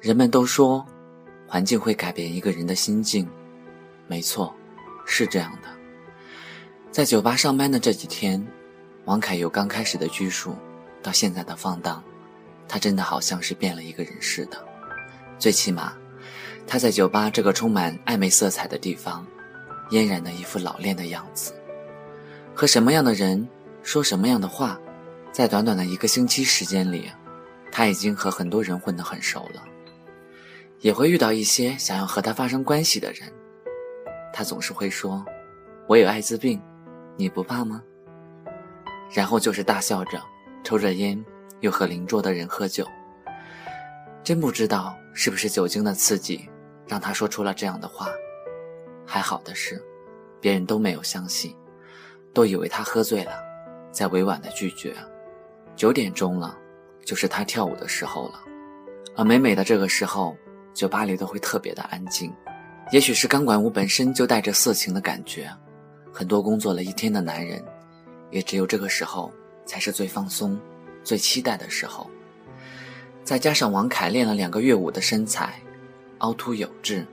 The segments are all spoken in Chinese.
人们都说，环境会改变一个人的心境。没错，是这样的。在酒吧上班的这几天，王凯由刚开始的拘束，到现在的放荡，他真的好像是变了一个人似的。最起码，他在酒吧这个充满暧昧色彩的地方，嫣然的一副老练的样子。和什么样的人说什么样的话，在短短的一个星期时间里，他已经和很多人混得很熟了。也会遇到一些想要和他发生关系的人，他总是会说：“我有艾滋病，你不怕吗？”然后就是大笑着，抽着烟，又和邻桌的人喝酒。真不知道是不是酒精的刺激，让他说出了这样的话。还好的是，别人都没有相信，都以为他喝醉了，在委婉的拒绝。九点钟了，就是他跳舞的时候了，而每每的这个时候。酒吧里都会特别的安静，也许是钢管舞本身就带着色情的感觉，很多工作了一天的男人，也只有这个时候才是最放松、最期待的时候。再加上王凯练了两个月舞的身材，凹凸有致，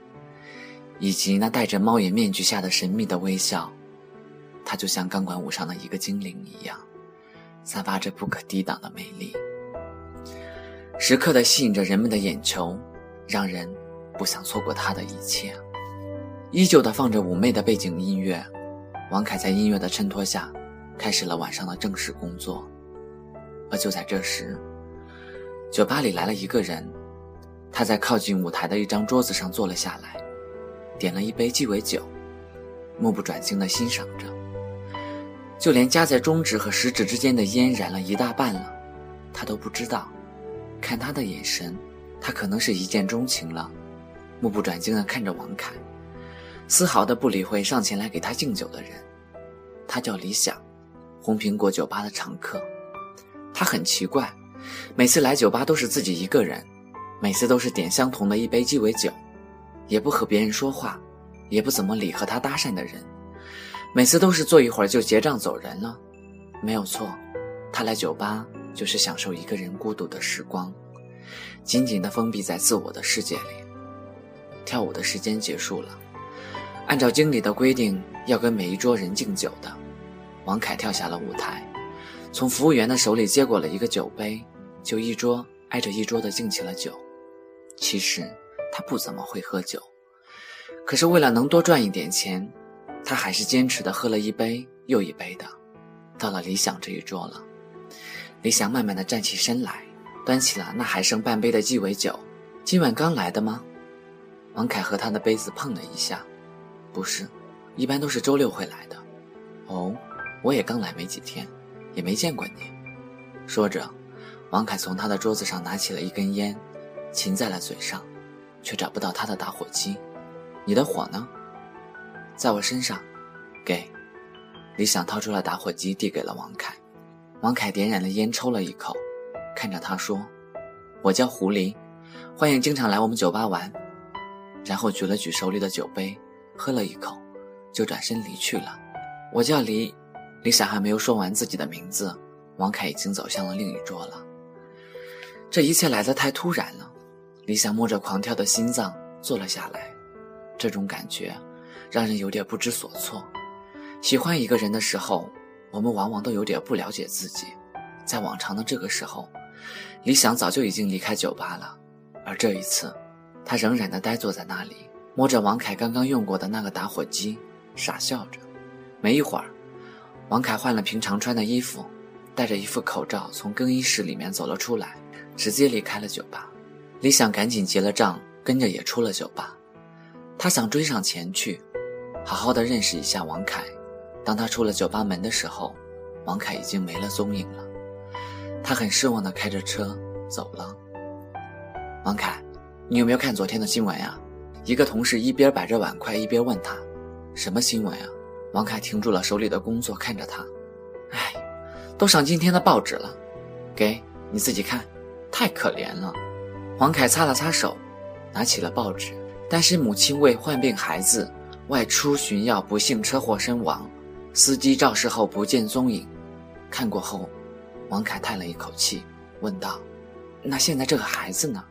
以及那戴着猫眼面具下的神秘的微笑，他就像钢管舞上的一个精灵一样，散发着不可抵挡的魅力，时刻的吸引着人们的眼球。让人不想错过他的一切。依旧的放着妩媚的背景音乐，王凯在音乐的衬托下，开始了晚上的正式工作。而就在这时，酒吧里来了一个人，他在靠近舞台的一张桌子上坐了下来，点了一杯鸡尾酒，目不转睛地欣赏着。就连夹在中指和食指之间的烟燃了一大半了，他都不知道。看他的眼神。他可能是一见钟情了，目不转睛地看着王凯，丝毫的不理会上前来给他敬酒的人。他叫李想，红苹果酒吧的常客。他很奇怪，每次来酒吧都是自己一个人，每次都是点相同的一杯鸡尾酒，也不和别人说话，也不怎么理和他搭讪的人，每次都是坐一会儿就结账走人了。没有错，他来酒吧就是享受一个人孤独的时光。紧紧地封闭在自我的世界里。跳舞的时间结束了，按照经理的规定，要跟每一桌人敬酒的。王凯跳下了舞台，从服务员的手里接过了一个酒杯，就一桌挨着一桌的敬起了酒。其实他不怎么会喝酒，可是为了能多赚一点钱，他还是坚持的喝了一杯又一杯的。到了李想这一桌了，李想慢慢的站起身来。端起了那还剩半杯的鸡尾酒，今晚刚来的吗？王凯和他的杯子碰了一下，不是，一般都是周六会来的。哦，我也刚来没几天，也没见过你。说着，王凯从他的桌子上拿起了一根烟，噙在了嘴上，却找不到他的打火机。你的火呢？在我身上。给。李想掏出了打火机，递给了王凯。王凯点燃了烟，抽了一口。看着他说：“我叫狐狸，欢迎经常来我们酒吧玩。”然后举了举手里的酒杯，喝了一口，就转身离去了。我叫李，李想还没有说完自己的名字，王凯已经走向了另一桌了。这一切来得太突然了，李想摸着狂跳的心脏坐了下来。这种感觉，让人有点不知所措。喜欢一个人的时候，我们往往都有点不了解自己，在往常的这个时候。李想早就已经离开酒吧了，而这一次，他仍然的呆坐在那里，摸着王凯刚刚用过的那个打火机，傻笑着。没一会儿，王凯换了平常穿的衣服，戴着一副口罩从更衣室里面走了出来，直接离开了酒吧。李想赶紧结了账，跟着也出了酒吧。他想追上前去，好好的认识一下王凯。当他出了酒吧门的时候，王凯已经没了踪影了。他很失望地开着车走了。王凯，你有没有看昨天的新闻呀？一个同事一边摆着碗筷，一边问他：“什么新闻呀？”王凯停住了手里的工作，看着他：“哎，都上今天的报纸了，给你自己看，太可怜了。”王凯擦了擦手，拿起了报纸。但是母亲为患病孩子外出寻药，不幸车祸身亡，司机肇事后不见踪影。看过后。王凯叹了一口气，问道：“那现在这个孩子呢？”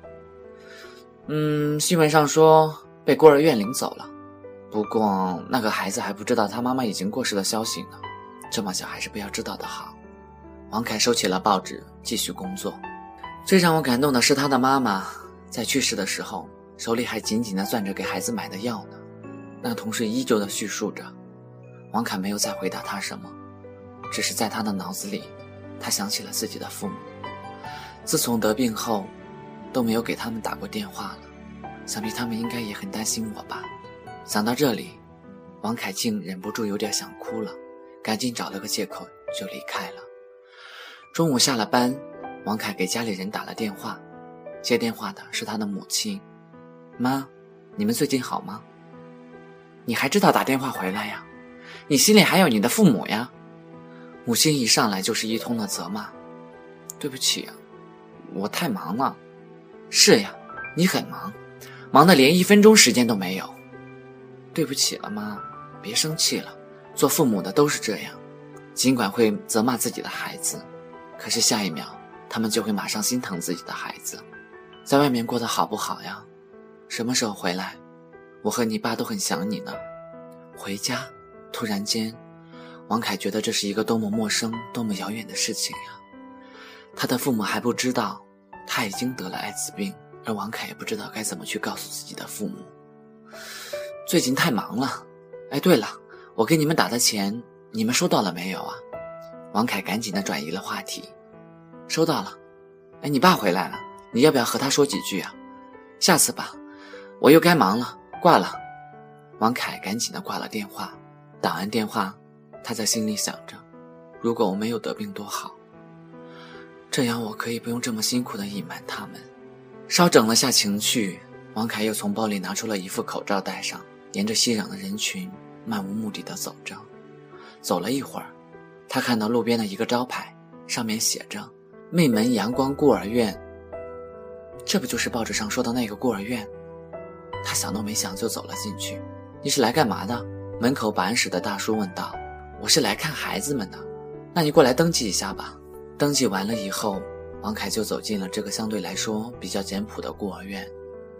嗯，新闻上说被孤儿院领走了，不过那个孩子还不知道他妈妈已经过世的消息呢。这么小还是不要知道的好。王凯收起了报纸，继续工作。最让我感动的是他的妈妈在去世的时候，手里还紧紧地攥着给孩子买的药呢。那同事依旧的叙述着。王凯没有再回答他什么，只是在他的脑子里，他想起了自己的父母。自从得病后，都没有给他们打过电话了。想必他们应该也很担心我吧。想到这里，王凯竟忍不住有点想哭了，赶紧找了个借口就离开了。中午下了班，王凯给家里人打了电话，接电话的是他的母亲：“妈，你们最近好吗？你还知道打电话回来呀？”你心里还有你的父母呀！母亲一上来就是一通的责骂。对不起，我太忙了。是呀，你很忙，忙的连一分钟时间都没有。对不起了，妈，别生气了。做父母的都是这样，尽管会责骂自己的孩子，可是下一秒他们就会马上心疼自己的孩子。在外面过得好不好呀？什么时候回来？我和你爸都很想你呢。回家。突然间，王凯觉得这是一个多么陌生、多么遥远的事情呀！他的父母还不知道他已经得了艾滋病，而王凯也不知道该怎么去告诉自己的父母。最近太忙了。哎，对了，我给你们打的钱，你们收到了没有啊？王凯赶紧的转移了话题。收到了。哎，你爸回来了，你要不要和他说几句啊？下次吧，我又该忙了。挂了。王凯赶紧的挂了电话。打完电话，他在心里想着：如果我没有得病多好，这样我可以不用这么辛苦的隐瞒他们。稍整了下情绪，王凯又从包里拿出了一副口罩戴上，沿着熙攘的人群漫无目的的走着。走了一会儿，他看到路边的一个招牌，上面写着“妹门阳光孤儿院”。这不就是报纸上说的那个孤儿院？他想都没想就走了进去。你是来干嘛的？门口保安室的大叔问道：“我是来看孩子们的，那你过来登记一下吧。”登记完了以后，王凯就走进了这个相对来说比较简朴的孤儿院。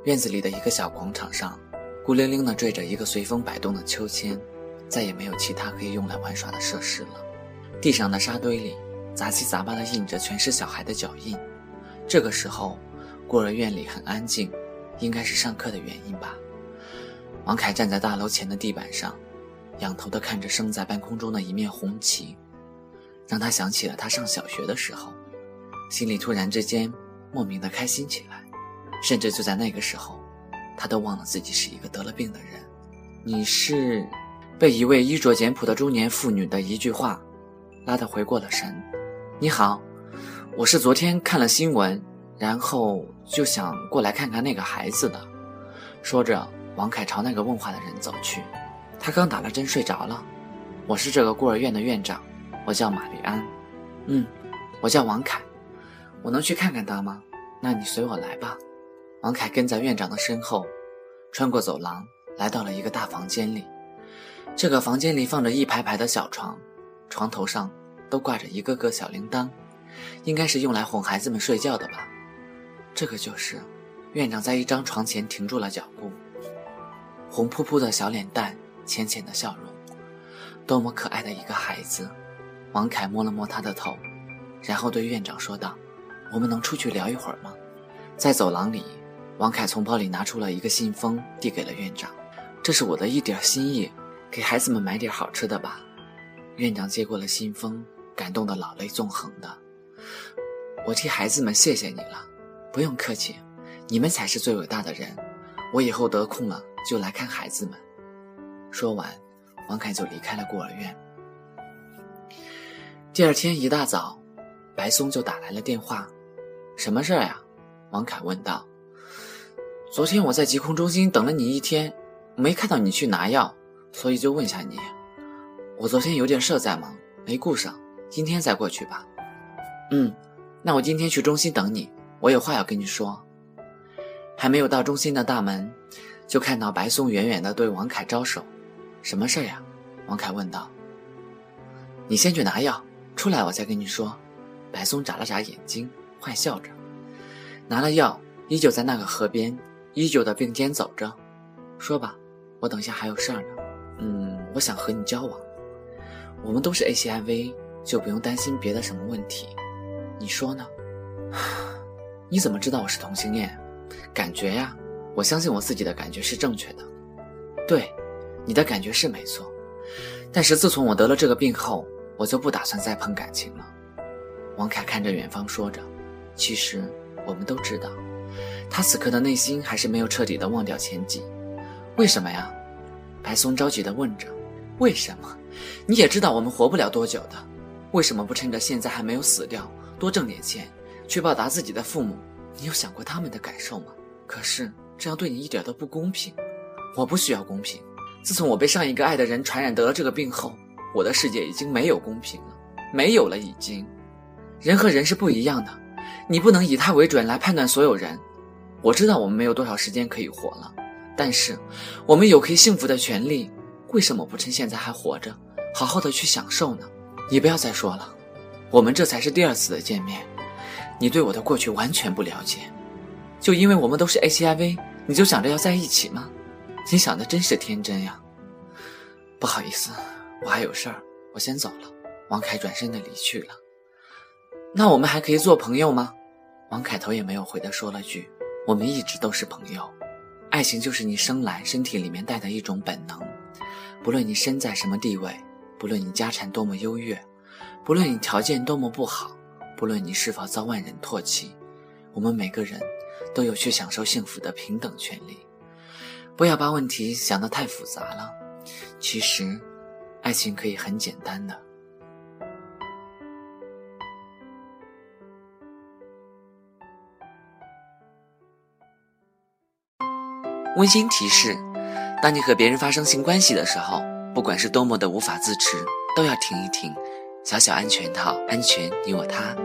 院子里的一个小广场上，孤零零地坠着一个随风摆动的秋千，再也没有其他可以用来玩耍的设施了。地上的沙堆里，杂七杂八地印着全是小孩的脚印。这个时候，孤儿院里很安静，应该是上课的原因吧。王凯站在大楼前的地板上。仰头的看着升在半空中的一面红旗，让他想起了他上小学的时候，心里突然之间莫名的开心起来。甚至就在那个时候，他都忘了自己是一个得了病的人。你是被一位衣着简朴的中年妇女的一句话拉得回过了神。你好，我是昨天看了新闻，然后就想过来看看那个孩子的。说着，王凯朝那个问话的人走去。他刚打了针睡着了，我是这个孤儿院的院长，我叫玛丽安。嗯，我叫王凯，我能去看看他吗？那你随我来吧。王凯跟在院长的身后，穿过走廊，来到了一个大房间里。这个房间里放着一排排的小床，床头上都挂着一个个小铃铛，应该是用来哄孩子们睡觉的吧。这个就是。院长在一张床前停住了脚步，红扑扑的小脸蛋。浅浅的笑容，多么可爱的一个孩子！王凯摸了摸他的头，然后对院长说道：“我们能出去聊一会儿吗？”在走廊里，王凯从包里拿出了一个信封，递给了院长：“这是我的一点心意，给孩子们买点好吃的吧。”院长接过了信封，感动的老泪纵横的：“我替孩子们谢谢你了，不用客气，你们才是最伟大的人。我以后得空了就来看孩子们。”说完，王凯就离开了孤儿院。第二天一大早，白松就打来了电话：“什么事儿呀？”王凯问道。“昨天我在疾控中心等了你一天，没看到你去拿药，所以就问下你。我昨天有点事在忙，没顾上，今天再过去吧。”“嗯，那我今天去中心等你，我有话要跟你说。”还没有到中心的大门，就看到白松远远地对王凯招手。什么事儿呀？王凯问道。你先去拿药，出来我再跟你说。白松眨了眨眼睛，坏笑着，拿了药，依旧在那个河边，依旧的并肩走着。说吧，我等下还有事儿呢。嗯，我想和你交往。我们都是 HIV，就不用担心别的什么问题。你说呢？你怎么知道我是同性恋？感觉呀，我相信我自己的感觉是正确的。对，你的感觉是没错。但是自从我得了这个病后，我就不打算再碰感情了。王凯看着远方说着：“其实我们都知道，他此刻的内心还是没有彻底的忘掉前几。为什么呀？”白松着急的问着：“为什么？你也知道我们活不了多久的，为什么不趁着现在还没有死掉，多挣点钱，去报答自己的父母？你有想过他们的感受吗？可是这样对你一点都不公平。我不需要公平。自从我被上一个爱的人传染得了这个病后，我的世界已经没有公平了，没有了，已经。”人和人是不一样的，你不能以他为准来判断所有人。我知道我们没有多少时间可以活了，但是我们有可以幸福的权利，为什么不趁现在还活着，好好的去享受呢？你不要再说了，我们这才是第二次的见面，你对我的过去完全不了解，就因为我们都是 HIV，你就想着要在一起吗？你想的真是天真呀。不好意思，我还有事儿，我先走了。王凯转身的离去了。那我们还可以做朋友吗？王凯头也没有回的说了句：“我们一直都是朋友。爱情就是你生来身体里面带的一种本能，不论你身在什么地位，不论你家产多么优越，不论你条件多么不好，不论你是否遭万人唾弃，我们每个人都有去享受幸福的平等权利。不要把问题想得太复杂了，其实，爱情可以很简单的。”温馨提示：当你和别人发生性关系的时候，不管是多么的无法自持，都要停一停。小小安全套，安全你我他。